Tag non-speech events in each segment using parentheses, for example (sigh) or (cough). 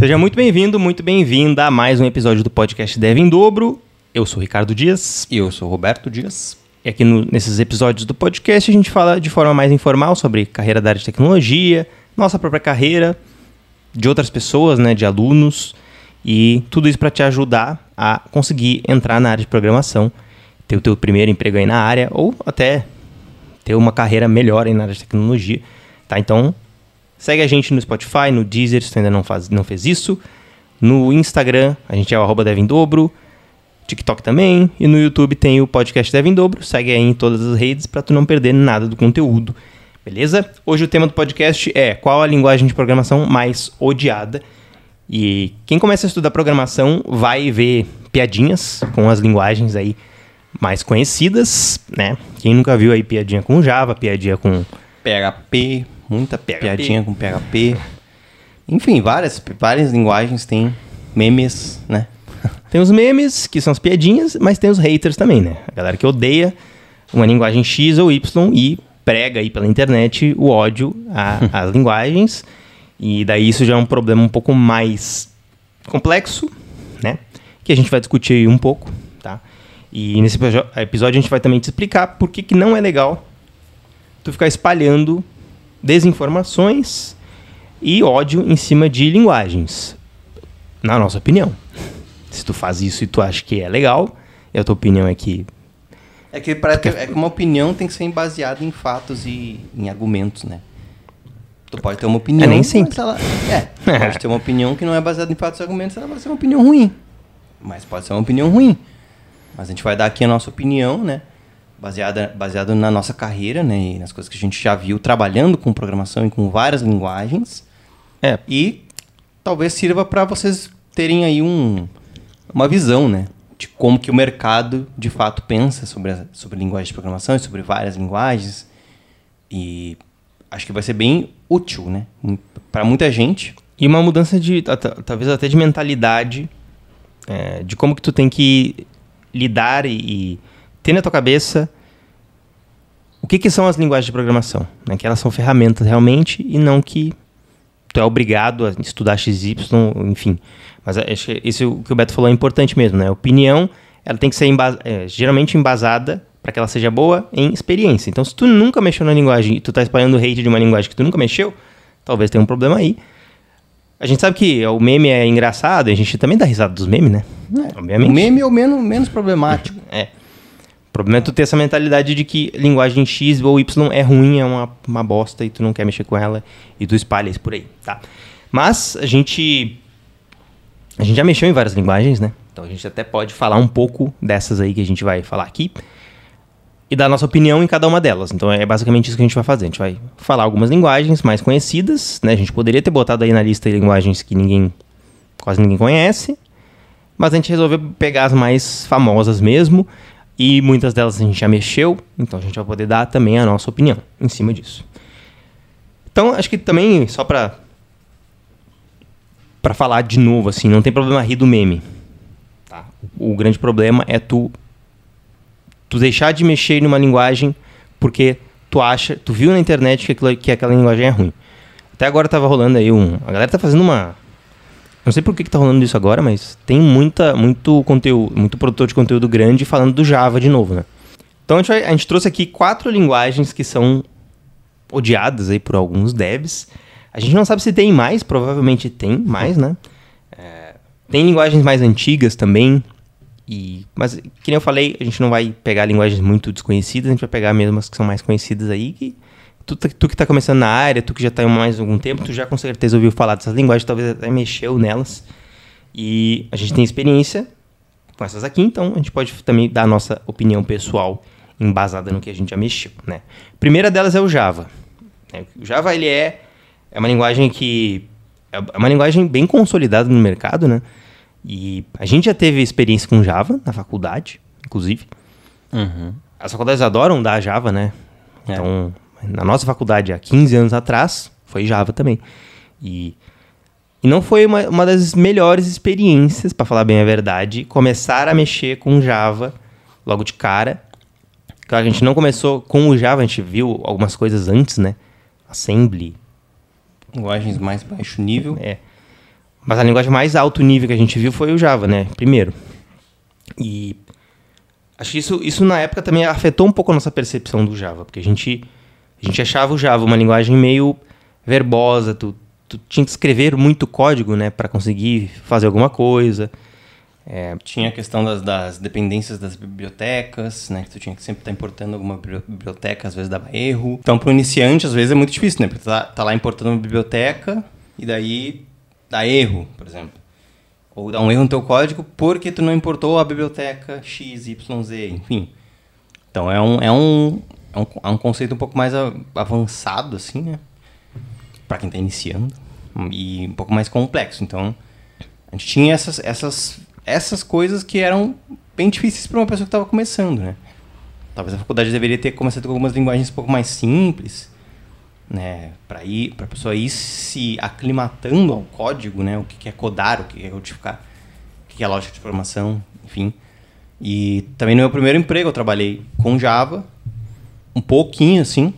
Seja muito bem-vindo, muito bem-vinda a mais um episódio do podcast Dev em Dobro. Eu sou o Ricardo Dias. E eu sou o Roberto Dias. E aqui no- nesses episódios do podcast a gente fala de forma mais informal sobre carreira da área de tecnologia, nossa própria carreira, de outras pessoas, né, de alunos, e tudo isso para te ajudar a conseguir entrar na área de programação, ter o teu primeiro emprego aí na área, ou até ter uma carreira melhor aí na área de tecnologia, tá? Então, segue a gente no Spotify, no Deezer, se tu ainda não, faz, não fez isso, no Instagram, a gente é o arroba Dev em Dobro, TikTok também, e no YouTube tem o podcast Dev em Dobro, segue aí em todas as redes para tu não perder nada do conteúdo, beleza? Hoje o tema do podcast é qual a linguagem de programação mais odiada, e quem começa a estudar programação vai ver piadinhas com as linguagens aí mais conhecidas, né? Quem nunca viu aí piadinha com Java, piadinha com PHP, muita PHP. piadinha com PHP. Enfim, várias, várias linguagens têm memes, né? (laughs) Tem os memes, que são as piadinhas, mas tem os haters também, né? A galera que odeia uma linguagem X ou Y e prega aí pela internet o ódio (laughs) às linguagens. E daí isso já é um problema um pouco mais complexo, né? Que a gente vai discutir aí um pouco, tá? E nesse episódio a gente vai também te explicar por que, que não é legal tu ficar espalhando desinformações e ódio em cima de linguagens. Na nossa opinião. Se tu faz isso e tu acha que é legal, e a tua opinião é que. É que, parece que, é que uma opinião tem que ser baseada em fatos e em argumentos, né? Tu pode ter uma opinião. É, nem sempre. ela- é, (laughs) pode ter uma opinião que não é baseada em fatos e argumentos, ela vai ser uma opinião ruim. Mas pode ser uma opinião ruim. Mas a gente vai dar aqui a nossa opinião, né? Baseada, baseada na nossa carreira, né? E nas coisas que a gente já viu trabalhando com programação e com várias linguagens. É, E talvez sirva para vocês terem aí um, uma visão, né? De como que o mercado, de fato, pensa sobre, a, sobre linguagem de programação e sobre várias linguagens. E acho que vai ser bem útil, né? Para muita gente. E uma mudança de. ta- ta- talvez até de mentalidade. é, de como que tu tem que lidar e, e ter na tua cabeça o que, que são as linguagens de programação. Né? Que elas são ferramentas realmente e não que tu é obrigado a estudar XY, enfim. Mas acho que isso que o Beto falou é importante mesmo, né? A opinião, ela tem que ser embas- é, geralmente embasada para que ela seja boa em experiência. Então, se tu nunca mexeu na linguagem e tu tá espalhando hate de uma linguagem que tu nunca mexeu, talvez tenha um problema aí. A gente sabe que o meme é engraçado, a gente também dá risada dos memes, né? O meme é o menos, menos problemático. (laughs) É. O problema é tu ter essa mentalidade de que linguagem X ou Y é ruim, é uma, uma bosta e tu não quer mexer com ela e tu espalha isso por aí, tá? Mas a gente. A gente já mexeu em várias linguagens, né? Então a gente até pode falar um pouco dessas aí que a gente vai falar aqui e dar nossa opinião em cada uma delas. Então é basicamente isso que a gente vai fazer. A gente vai falar algumas linguagens mais conhecidas, né? A gente poderia ter botado aí na lista linguagens que ninguém, quase ninguém conhece, mas a gente resolveu pegar as mais famosas mesmo, e muitas delas a gente já mexeu, então a gente vai poder dar também a nossa opinião em cima disso. Então, acho que também, só pra, pra falar de novo, assim, não tem problema rir do meme. Tá? O, grande problema é tu, tu deixar de mexer numa linguagem porque tu acha, tu viu na internet que, aquilo, que aquela linguagem é ruim. Até agora tava rolando aí um. A galera tá fazendo uma. Não sei por que, que tá rolando isso agora, mas tem muita, muito conteúdo, muito produtor de conteúdo grande falando do Java de novo, né? Então a gente, vai- a gente trouxe aqui quatro linguagens que são odiadas aí por alguns devs. A gente não sabe se tem mais, provavelmente tem mais, né? É, tem linguagens mais antigas também. E, mas, que nem eu falei, a gente não vai pegar linguagens muito desconhecidas, a gente vai pegar mesmo as que são mais conhecidas aí, que tu, tá- tu que tá começando na área, tu que já tá há mais algum tempo, tu já com certeza ouviu falar dessas linguagens, talvez até mexeu nelas. E a gente tem experiência com essas aqui, então a gente pode também dar a nossa opinião pessoal embasada no que a gente já mexeu, né? Primeira delas é o Java. né? O Java, ele é, é uma linguagem que... É uma linguagem bem consolidada no mercado, né? E a gente já teve experiência com Java na faculdade, inclusive. As faculdades adoram dar Java, né? É. Na nossa faculdade, há 15 anos atrás, foi Java também. E, e não foi uma, uma das melhores experiências, para falar bem a verdade, começar a mexer com Java logo de cara. Claro, a gente não começou com o Java, a gente viu algumas coisas antes, né? Assembly, Linguagens mais baixo nível. é. Mas a linguagem mais alto nível que a gente viu foi o Java, né? Primeiro. E acho que isso, isso na época também afetou um pouco a nossa percepção do Java, porque a gente, a gente achava o Java uma linguagem meio verbosa, tu, tu tinha que escrever muito código, né, para conseguir fazer alguma coisa. É, tinha a questão das, das, dependências das bibliotecas, né? Que tu tinha que sempre estar tá importando alguma biblioteca, às vezes dava erro. Então, para o iniciante, às vezes é muito difícil, né? Porque tu tá, tá lá importando uma biblioteca e daí dá erro, por exemplo. Ou dá um erro no teu código porque tu não importou a biblioteca X, Y, Z, enfim. Então, é um, é um, é um, é um conceito um pouco mais avançado, assim, né? Para quem está iniciando. E um pouco mais complexo. Então, a gente tinha essas, essas essas coisas que eram bem difíceis para uma pessoa que estava começando, né? Talvez a faculdade deveria ter começado com algumas linguagens um pouco mais simples, né? Para ir, para pessoa ir se aclimatando ao código, né? O que é codar, o que é codificar, o que é lógica de programação, enfim. E também no meu primeiro emprego eu trabalhei com Java, um pouquinho assim,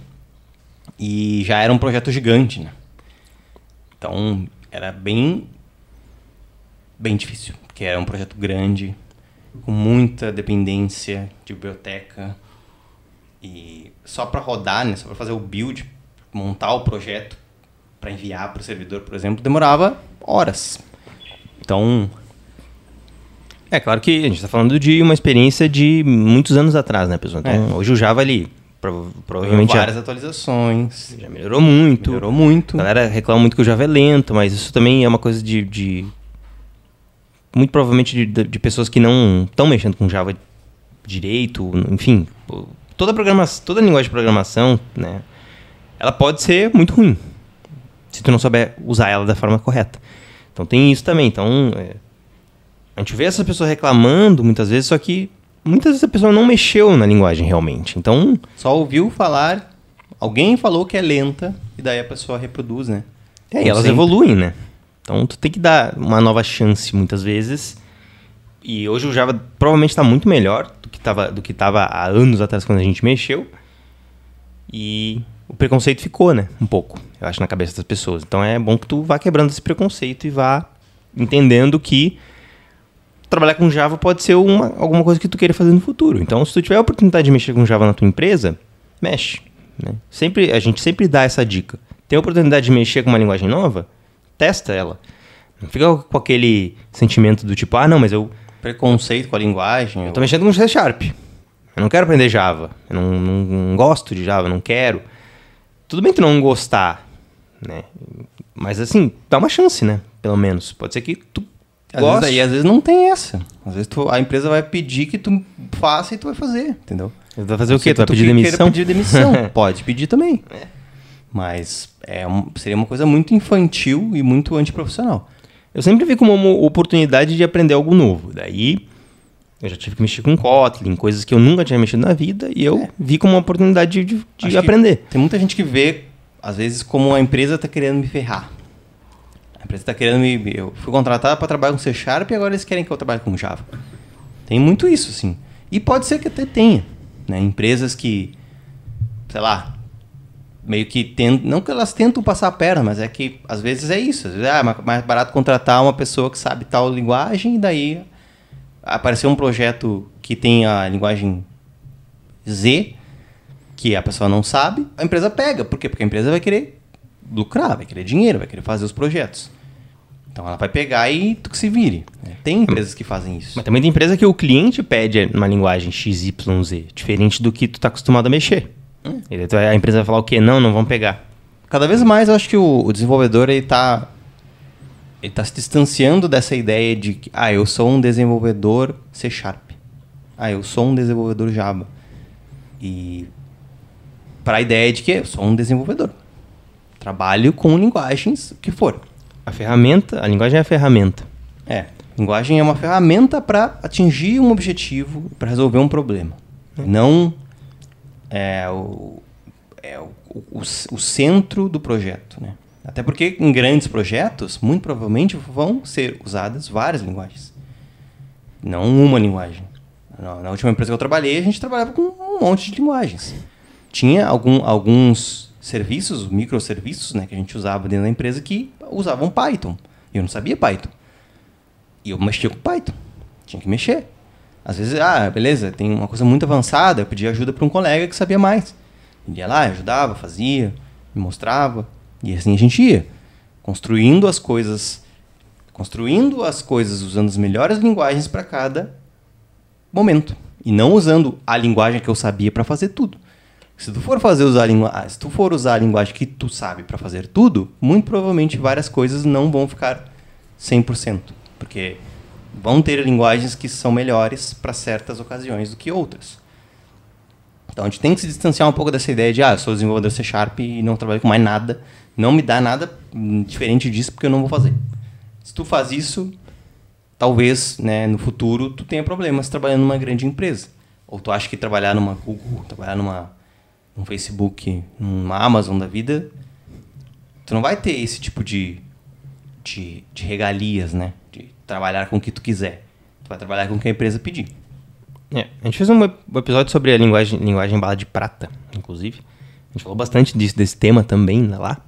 e já era um projeto gigante, né? Então era bem bem difícil que era um projeto grande, com muita dependência de biblioteca. E só para rodar, né, só para fazer o build, montar o projeto para enviar para o servidor, por exemplo, demorava horas. Então. É claro que a gente está falando de uma experiência de muitos anos atrás, né, pessoal? Então, é. hoje o Java ali provavelmente várias já, atualizações. Já melhorou muito. Melhorou muito. A galera reclama muito que o Java é lento, mas isso também é uma coisa de, de muito provavelmente de, de pessoas que não estão mexendo com Java direito, enfim, toda programação, toda linguagem de programação, né, ela pode ser muito ruim se tu não souber usar ela da forma correta. Então tem isso também. Então é, a gente vê essa pessoa reclamando muitas vezes, só que muitas vezes a pessoa não mexeu na linguagem realmente. Então só ouviu falar, alguém falou que é lenta e daí a pessoa reproduz, né? É, e elas sempre. evoluem, né? Então tu tem que dar uma nova chance muitas vezes. E hoje o Java provavelmente está muito melhor do que estava do que tava há anos atrás quando a gente mexeu. E o preconceito ficou, né? Um pouco, eu acho, na cabeça das pessoas. Então é bom que tu vá quebrando esse preconceito e vá entendendo que trabalhar com Java pode ser uma, alguma coisa que tu queira fazer no futuro. Então, se tu tiver a oportunidade de mexer com Java na tua empresa, mexe. Né? Sempre, a gente sempre dá essa dica. Tem a oportunidade de mexer com uma linguagem nova? testa ela. Não fica com aquele sentimento do tipo, ah, não, mas eu. Preconceito com a linguagem. Eu tô mexendo com C Sharp. Eu não quero aprender Java. Eu não, não, não gosto de Java, não quero. Tudo bem tu não gostar, né? Mas assim, dá uma chance, né? Pelo menos. Pode ser que tu às vezes, aí, às vezes não tem essa. Às vezes tu, a empresa vai pedir que tu faça e tu vai fazer, entendeu? Vai fazer o quê? Tu vai pedir demissão? pedir demissão. (laughs) Pode pedir também. É. Mas é seria uma coisa muito infantil e muito antiprofissional. Eu sempre vi como uma oportunidade de aprender algo novo. Daí eu já tive que mexer com Kotlin, coisas que eu nunca tinha mexido na vida, e eu é. vi como uma oportunidade de, de aprender. Tem muita gente que vê, às vezes, como a empresa está querendo me ferrar. Empresa está querendo me. Eu fui contratado para trabalhar com C Sharp e agora eles querem que eu trabalhe com Java. Tem muito isso, sim. E pode ser que até tenha. Né? Empresas que, sei lá, meio que tentam, não que elas tentam passar a perna, mas é que às vezes é isso. Às vezes é mais barato contratar uma pessoa que sabe tal linguagem e daí aparecer um projeto que tem a linguagem Z, que a pessoa não sabe, a empresa pega. Por quê? Porque a empresa vai querer lucrar, vai querer dinheiro, vai querer fazer os projetos. Então ela vai pegar e tu que se vire. Tem empresas que fazem isso. Mas também tem empresa que o cliente pede uma linguagem XYZ, diferente do que tu está acostumado a mexer. Hum. A empresa vai falar o quê? Não, não vão pegar. Cada vez mais eu acho que o, o desenvolvedor ele está ele tá se distanciando dessa ideia de que ah, eu sou um desenvolvedor C Sharp. Ah, eu sou um desenvolvedor Java. E para a ideia de que eu sou um desenvolvedor. Trabalho com linguagens que for. A ferramenta, a linguagem é a ferramenta. É. Linguagem é uma ferramenta para atingir um objetivo, para resolver um problema. É. Não é o, é o, o, o centro do projeto. Né? Até porque em grandes projetos, muito provavelmente vão ser usadas várias linguagens. Não uma linguagem. Na, última empresa que eu trabalhei, a gente trabalhava com um monte de linguagens. Tinha algum, alguns serviços, microserviços, né, que a gente usava dentro da empresa que usavam Python. E eu não sabia Python. E eu mexia com Python. Tinha que mexer. Às vezes, ah, beleza, tem uma coisa muito avançada, eu pedi ajuda para um colega que sabia mais. Ele ia lá, ajudava, fazia, me mostrava. E assim a gente ia. Construindo as coisas. Construindo as coisas usando as melhores linguagens para cada momento. E não usando a linguagem que eu sabia para fazer tudo. Se tu for fazer usar linguagem, ah, se tu for usar a linguagem que tu sabe para fazer tudo, muito provavelmente várias coisas não vão ficar 100%, porque vão ter linguagens que são melhores para certas ocasiões do que outras. Então a gente tem que se distanciar um pouco dessa ideia de, ah, eu sou desenvolvedor C Sharp e não trabalho com mais nada, não me dá nada diferente disso porque eu não vou fazer. Se tu faz isso, talvez, né, no futuro tu tenha problemas trabalhando numa grande empresa. Ou tu acha que trabalhar numa Google, trabalhar numa um Facebook, numa Amazon da vida, tu não vai ter esse tipo de, de, de regalias, né? De trabalhar com o que tu quiser. Tu vai trabalhar com o que a empresa pedir. É, a gente fez um episódio sobre a linguagem, linguagem bala de prata, inclusive. A gente falou bastante disso, desse tema também lá.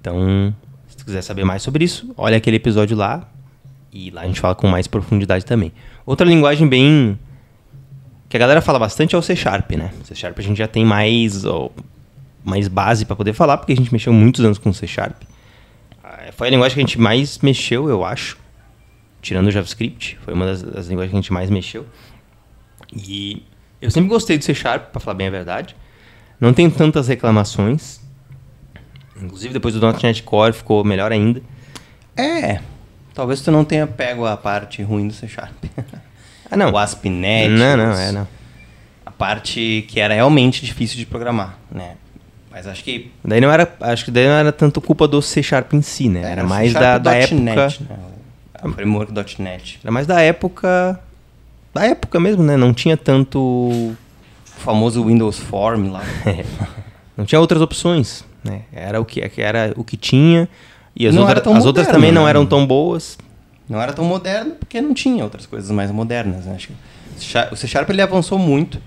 Então, se tu quiser saber mais sobre isso, olha aquele episódio lá. E lá a gente fala com mais profundidade também. Outra linguagem bem. Que a galera fala bastante é o C Sharp, né? C Sharp a gente já tem mais, mais base para poder falar, porque a gente mexeu muitos anos com C Sharp. Ah, foi a linguagem que a gente mais mexeu, eu acho. Tirando o JavaScript. Foi uma das, das linguagens que a gente mais mexeu. E eu sempre gostei do C Sharp, para falar bem a verdade. Não tenho tantas reclamações. Inclusive depois do .NET Core ficou melhor ainda. É, talvez tu não tenha pego a parte ruim do C Sharp. (laughs) Ah, não. O ASP.NET. Não, não, é, não. A parte que era realmente difícil de programar, né? Mas acho que... Daí não era, acho que daí não era tanto culpa do C Sharp em si, né? Era, era mais da, da época... Net, né? O framework .NET. Era mais da época da época mesmo, né? Não tinha tanto. O famoso Windows Form lá. (laughs) não tinha outras opções, né? Era o que, era o que tinha. E as, outra, as outras também não eram tão boas. Não era tão moderno porque não tinha outras coisas mais modernas, né? Acho que o C Sharp ele avançou muito.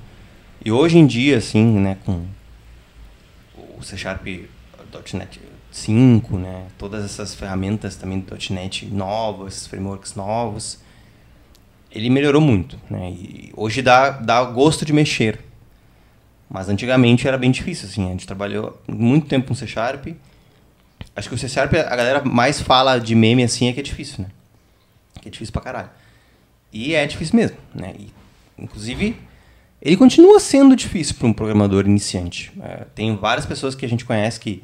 E hoje em dia, assim, né, com o C Sharp .NET 5, né, todas essas ferramentas também do .NET novas, frameworks novos, ele melhorou muito. Né? E hoje dá, dá gosto de mexer. Mas antigamente era bem difícil. Assim. A gente trabalhou muito tempo com C Sharp. Acho que o C Sharp, a galera mais fala de meme assim é que é difícil, né? Que é difícil pra caralho. E é difícil mesmo, né? E, inclusive, ele continua sendo difícil para um programador iniciante. É, tem várias pessoas que a gente conhece que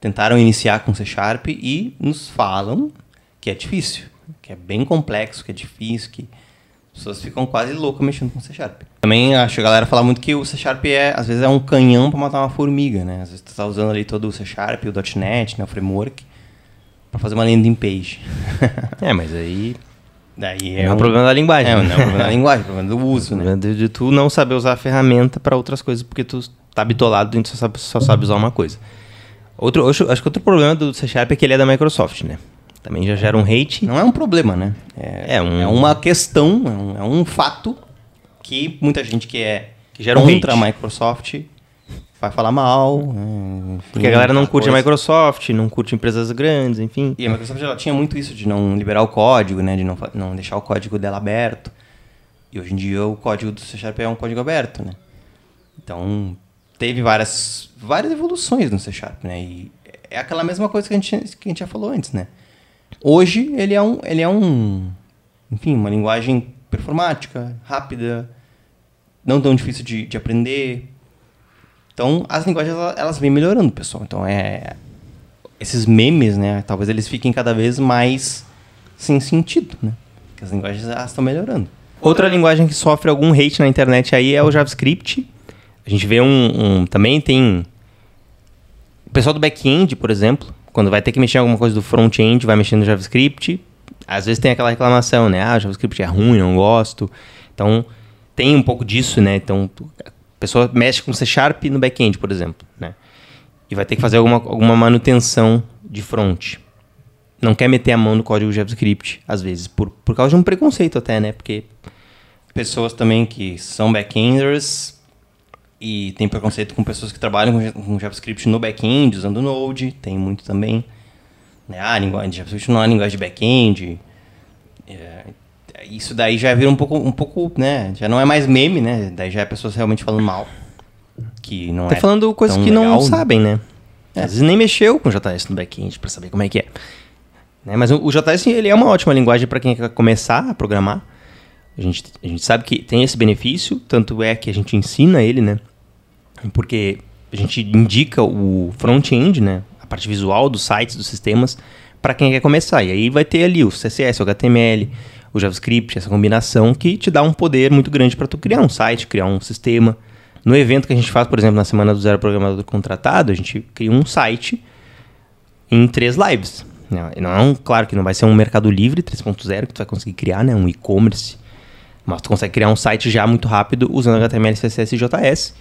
tentaram iniciar com C Sharp e nos falam que é difícil, que é bem complexo, que é difícil, que as pessoas ficam quase loucas mexendo com C Sharp. Também acho que a galera fala muito que o C Sharp é, às vezes, é um canhão para matar uma formiga, né? Às vezes tu tá usando ali todo o C Sharp, o .NET, né, o framework, para fazer uma landing page. é, mas aí... Daí é, é um, problema da linguagem. É, não é um problema da linguagem, é um problema do uso, né? De, de, tu não saber usar a ferramenta para outras coisas, porque tu tá bitolado e tu só sabe, só sabe usar uma coisa. Outro, acho, acho que outro problema do C Sharp é que ele é da Microsoft, né? Também já gera um hate. Não é um problema, né? É, é, um... é uma questão, é um, é um, fato que muita gente que é que gera um contra hate. a Microsoft vai falar mal. Enfim, Porque a galera não curte coisa. a Microsoft, não curte empresas grandes, enfim. E a Microsoft já tinha muito isso de não liberar o código, né? De não, não deixar o código dela aberto. E hoje em dia o código do C Sharp é um código aberto, né? Então teve várias, várias evoluções no C Sharp, né? E é aquela mesma coisa que a gente, que a gente já falou antes, né? Hoje ele é um, ele é um, enfim, uma linguagem performática, rápida, não tão difícil de, de aprender. Então as linguagens elas, vêm melhorando, pessoal. Então é esses memes, né? Talvez eles fiquem cada vez mais sem sentido, né? Porque as linguagens elas estão melhorando. Outra linguagem que sofre algum hate na internet aí é o JavaScript. A gente vê um, um também tem o pessoal do back-end, por exemplo, quando vai ter que mexer em alguma coisa do front-end, vai mexer no JavaScript. Às vezes tem aquela reclamação, né? Ah, o JavaScript é ruim, não gosto. Então, tem um pouco disso, né? Então, pessoa mexe com C Sharp no back-end, por exemplo, né? E vai ter que fazer alguma, alguma manutenção de front. Não quer meter a mão no código JavaScript, às vezes, por, por causa de um preconceito até, né? Porque pessoas também que são back-enders e tem preconceito com pessoas que trabalham com JavaScript no back-end, usando Node, tem muito também. Né? Ah, linguagem de JavaScript não é linguagem de back-end. É, isso daí já vira um pouco, um pouco, né? Já não é mais meme, né? Daí já é pessoas realmente falando mal. Que não tá é falando coisas que não legal, né? sabem, né? É. Às vezes nem mexeu com JS no back-end pra saber como é que é. Né? Mas o, o JS ele é uma ótima linguagem para quem quer começar a programar. A gente, a gente sabe que tem esse benefício, tanto é que a gente ensina ele, né? Porque a gente indica o front-end, né? A parte visual dos sites, dos sistemas, para quem quer começar. E aí vai ter ali o CSS, o HTML, o JavaScript, essa combinação que te dá um poder muito grande para tu criar um site, criar um sistema. No evento que a gente faz, por exemplo, na semana do Zero Programador Contratado, a gente cria um site em três lives. Não, não é um, claro que não vai ser um Mercado Livre 3.0 que tu vai conseguir criar, né? Um e-commerce. Mas tu consegue criar um site já muito rápido usando HTML, CSS e JS.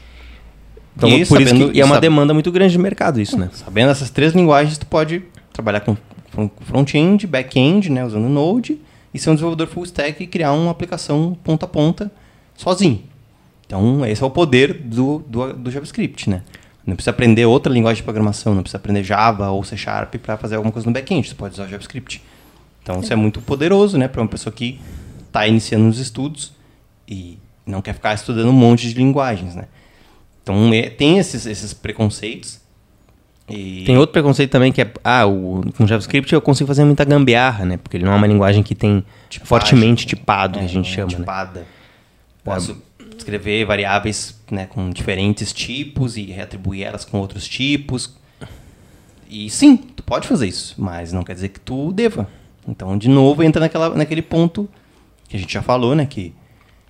Então, E por isso sabendo- que e é uma sabe- demanda muito grande de mercado isso, né? Sabendo essas três linguagens, tu pode trabalhar com com front-end, back-end, né, usando Node, e ser um desenvolvedor full stack e criar uma aplicação ponta a ponta sozinho. Então, esse é o poder do, do, do JavaScript, né? Não precisa aprender outra linguagem de programação, não precisa aprender Java ou C Sharp para fazer alguma coisa no back-end, você pode usar o JavaScript. Então, isso é muito poderoso, né, para uma pessoa que está iniciando os estudos e não quer ficar estudando um monte de linguagens, né? Então, é- tem esses, esses preconceitos. E... Tem outro preconceito também que é, ah, o, com JavaScript eu consigo fazer muita gambiarra, né? Porque ele não é uma linguagem que tem Tipagem. fortemente tipado, que a É, gente é chama, né? tipada. Posso escrever variáveis né, com diferentes tipos e reatribuir elas com outros tipos. E sim, tu pode fazer isso, mas não quer dizer que tu deva. Então, de novo, entra naquela, naquele ponto que a gente já falou, né? Que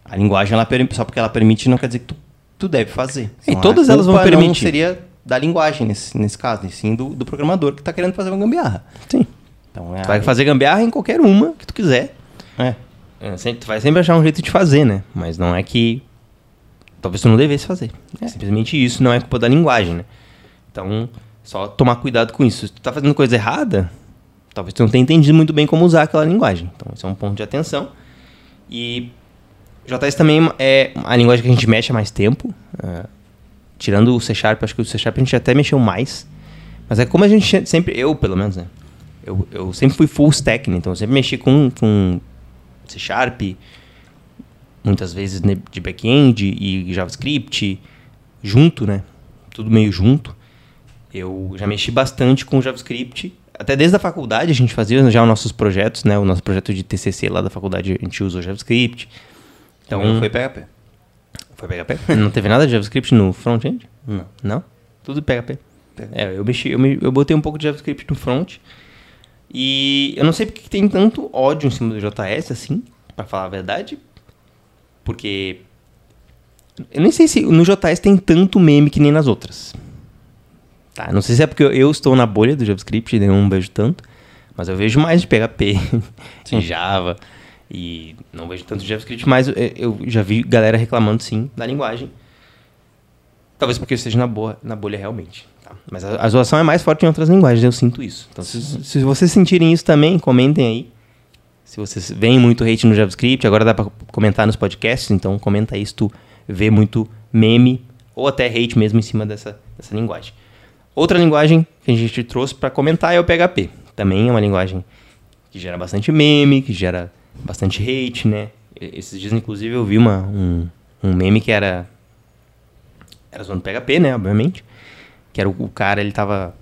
a linguagem, ela, só porque ela permite, não quer dizer que tu, tu deve fazer. E todas elas vão culpa Não permitir. seria da linguagem nesse, nesse caso, e sim do, do programador que está querendo fazer uma gambiarra. Sim. Então, é Tu vai fazer gambiarra em qualquer uma que tu quiser. É. É, sempre- tu vai sempre achar um jeito de fazer, né? Mas não é que. Talvez tu não devesse fazer. É simplesmente isso, não é culpa da linguagem, né? Então, só tomar cuidado com isso. Se tu tá fazendo coisa errada, talvez tu não tenha entendido muito bem como usar aquela linguagem. Então, esse é um ponto de atenção. E JS também é a linguagem que a gente mexe há mais tempo. é, tirando o C Sharp, acho que o C Sharp a gente até mexeu mais. Mas é como a gente sempre, eu pelo menos, né? Eu, eu sempre fui full stack, né? Então eu sempre mexi com, com C Sharp, muitas vezes de back-end e JavaScript, junto, né? Tudo meio junto. Eu já mexi bastante com JavaScript. Até desde a faculdade a gente fazia já os nossos projetos, né? O nosso projeto de TCC lá da faculdade a gente usou JavaScript. Então, foi PHP. Foi PHP? Não teve nada de JavaScript no front-end? Não. Não? Tudo PHP. É, eu mexi, eu, me- eu botei um pouco de JavaScript no front. E eu não sei porque que tem tanto ódio em cima do JS, assim, pra falar a verdade. Porque. Eu nem sei se no JS tem tanto meme que nem nas outras. Tá, não sei se é porque eu, eu estou na bolha do JavaScript e não vejo tanto. Mas eu vejo mais de PHP, de (laughs) Java. E não vejo tanto JavaScript, mas eu, já vi galera reclamando sim da linguagem. Talvez porque eu esteja na, boa, na bolha realmente. tá? Mas a, a zoação é mais forte em outras linguagens, eu sinto isso. Então, se, se vocês sentirem isso também, comentem aí. Se vocês veem muito hate no JavaScript, agora dá pra comentar nos podcasts, então comenta aí se tu vê muito meme ou até hate mesmo em cima dessa, dessa linguagem. Outra linguagem que a gente trouxe para comentar é o PHP. Também é uma linguagem que gera bastante meme, que gera bastante hate, né? Esses dias, inclusive, eu vi uma, um, um meme que era. Era zoando PHP, né? Obviamente. Que era o, o cara, ele tava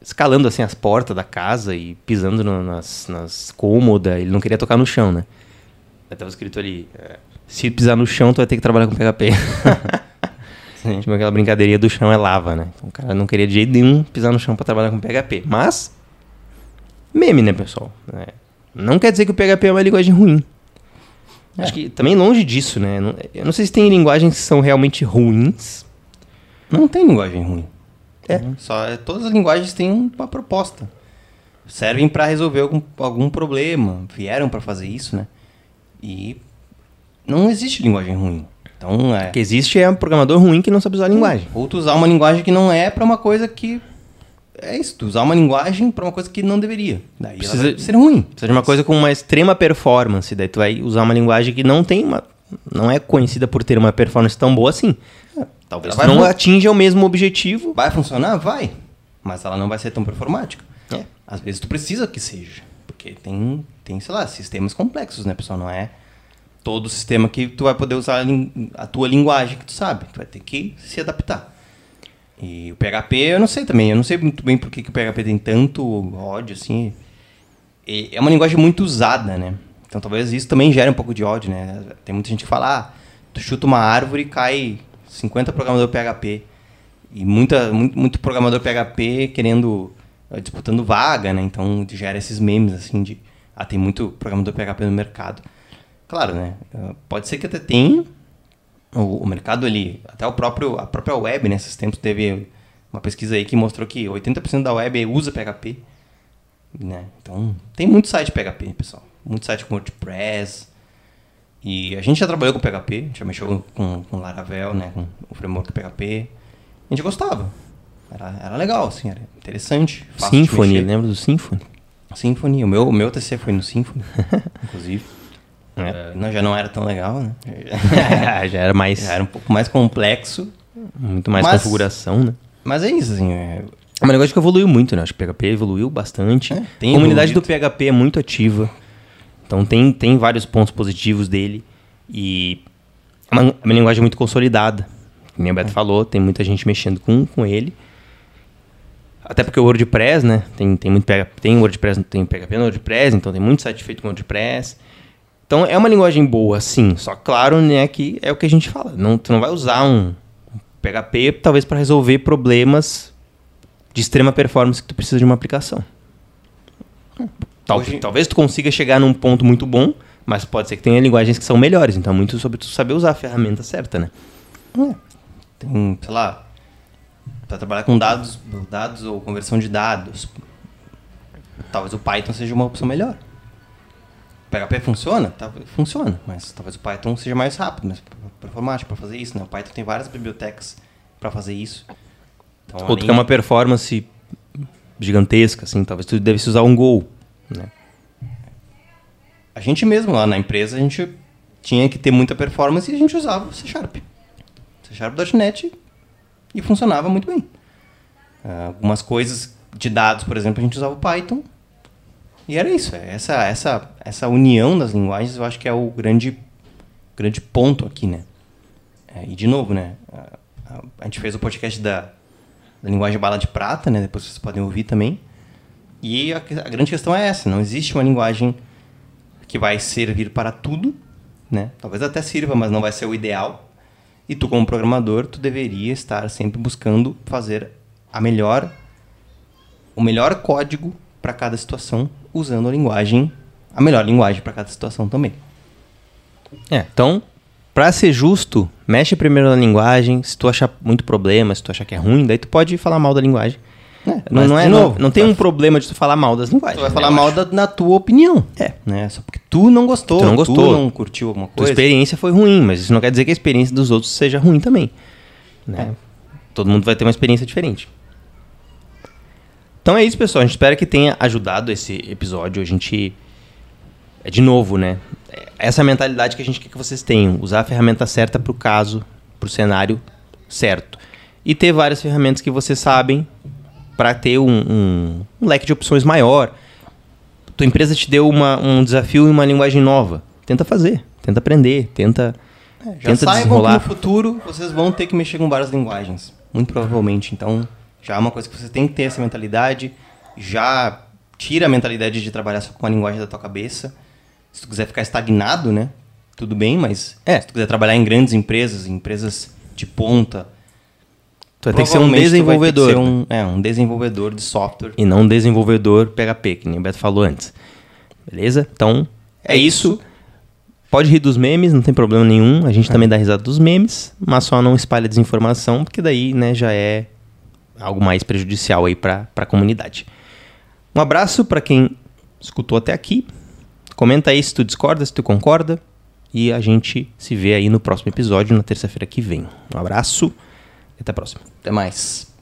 escalando assim as portas da casa e pisando no- nas, nas cômodas. Ele não queria tocar no chão, né? Aí tava escrito ali: é, se pisar no chão, tu vai ter que trabalhar com PHP. (laughs) Sim. Tipo aquela brincadeirinha do chão é lava, né? Então o cara não queria de jeito nenhum pisar no chão pra trabalhar com PHP. Mas, meme, né, pessoal? É, Não quer dizer que o PHP é uma linguagem ruim. Acho que também longe disso, né? Eu não sei se tem linguagens que são realmente ruins. Não tem linguagem ruim. É. Só é- todas as linguagens têm uma proposta. Servem para resolver algum, algum problema. Vieram para fazer isso, né? E não existe linguagem ruim. Então é. O que existe é um programador ruim que não sabe usar a linguagem. Ou tu usar uma linguagem que não é para uma coisa que é isso. Tu usar uma linguagem para uma coisa que não deveria. Daí Precisa- ser ruim. Precisa de uma coisa com uma extrema performance. Daí tu vai usar uma linguagem que não tem uma. Não é conhecida por ter uma performance tão boa assim. Talvez Ela não atinja o mesmo objetivo. Vai funcionar? Vai. Mas ela não vai ser tão performática. É. às vezes tu precisa que seja. Porque tem, tem, sei lá, sistemas complexos, né, pessoal? Não é todo sistema que tu vai poder usar a, a tua linguagem que tu sabe. Tu vai ter que se adaptar. E o PHP, eu não sei também. Eu não sei muito bem por que, que o PHP tem tanto ódio, assim. E é uma linguagem muito usada, né? Então talvez isso também gere um pouco de ódio, né? Tem muita gente que fala, ah, tu chuta uma árvore e cai 50 programador PHP. E muita, muito, muito programador PHP querendo, eh, disputando vaga, né? Então gera esses memes, assim, de, ah, tem muito programador PHP no mercado. Claro, né? Eh, pode ser que até tenha, o, o mercado ali, até o próprio, a própria web, nesses né? tempos, teve uma pesquisa aí que mostrou que 80% da web usa PHP. Né? Então, tem muito site PHP, pessoal. Muito site com WordPress. E a gente já trabalhou com PHP, a gente já mexeu com, com Laravel, né? com o framework PHP. A gente gostava. Era, era legal, assim, era interessante. Symfony, lembra do Symfony? Symfony, o meu, o meu TC foi no Symfony, (laughs) inclusive. É. Não, já não era tão legal, né? (laughs) já era mais. Já era um pouco mais complexo. Muito mais mas, configuração, né? Mas é isso, assim. É... é um negócio que evoluiu muito, né? Acho que o PHP evoluiu bastante. É, a comunidade evoluído. do PHP é muito ativa. Então tem, tem vários pontos positivos dele. E é uma, é uma linguagem muito consolidada. Como o Beto é. falou, tem muita gente mexendo com, com ele. Até porque o WordPress, né? Tem, tem muito PHP, tem WordPress, tem PHP no WordPress, então tem muito site feito com WordPress. Então é uma linguagem boa, sim. Só claro, né, que é o que a gente fala. Não, tu não vai usar um PHP talvez para resolver problemas de extrema performance que tu precisa de uma aplicação. Tal, Hoje... Talvez tu consiga chegar num ponto muito bom, mas pode ser que tenha linguagens que são melhores. Então, muito sobre tu saber usar a ferramenta certa, né? É. Tem, sei lá, para trabalhar com dados, dados ou conversão de dados, talvez o Python seja uma opção melhor. PHP funciona? Tá, funciona, mas talvez o Python seja mais rápido, mas performático para fazer isso, né? O Python tem várias bibliotecas para fazer isso. Então, Ou além... tem uma performance gigantesca, assim, talvez tu devesse usar um Go, né? A gente mesmo lá na empresa, a gente tinha que ter muita performance e a gente usava o C Sharp. C Sharp.net e funcionava muito bem. Uh, algumas coisas de dados, por exemplo, a gente usava o Python e era isso. É essa, essa, essa união das linguagens eu acho que é o grande, grande ponto aqui, né? É, e de novo, né? A, a, gente fez o podcast da, da linguagem bala de prata, né? Depois vocês podem ouvir também. E a, a grande questão é essa: não existe uma linguagem que vai servir para tudo, né? Talvez até sirva, mas não vai ser o ideal. E tu, como programador, tu deveria estar sempre buscando fazer a melhor, o melhor código para cada situação usando a linguagem, a melhor linguagem para cada situação também. É, então, para ser justo, mexe primeiro na linguagem. Se tu achar muito problema, se tu achar que é ruim, daí tu pode falar mal da linguagem. É, não, não, é, novo, não, não tem um problema de tu falar mal das linguagens. Tu vai falar mal da, na tua opinião. É. Né? Só porque tu não gostou, tu não, gostou, tu não curtiu alguma coisa. Tua experiência foi ruim, mas isso não quer dizer que a experiência dos outros seja ruim também. Né? É. Todo mundo vai ter uma experiência diferente. Então é isso, pessoal. A gente espera que tenha ajudado esse episódio. A gente. É de novo, né? Essa mentalidade que a gente quer que vocês tenham. Usar a ferramenta certa para o caso, para o cenário certo. E ter várias ferramentas que vocês sabem para ter um, um, um, leque de opções maior. Tua empresa te deu uma, um desafio em uma linguagem nova. Tenta fazer, tenta aprender, tenta. É, já tenta desenrolar. que no futuro vocês vão ter que mexer com várias linguagens. Muito provavelmente. Então, já é uma coisa que você tem que ter essa mentalidade. Já tira a mentalidade de trabalhar só com a linguagem da tua cabeça. Se tu quiser ficar estagnado, né? Tudo bem, mas é. se tu quiser trabalhar em grandes empresas, em empresas de ponta, Tu vai ter que ser um desenvolvedor. Ser um, é, um desenvolvedor de software. E não um desenvolvedor PHP, que nem o Beto falou antes. Beleza? Então, é, isso. isso. Pode rir dos memes, não tem problema nenhum. A gente é. também dá risada dos memes, mas só não espalha desinformação, porque daí né, já é algo mais prejudicial aí para a comunidade. Um abraço para quem escutou até aqui. Comenta aí se tu discorda, se tu concorda. E a gente se vê aí no próximo episódio, na terça-feira que vem. Um abraço e até a próxima. Até mais.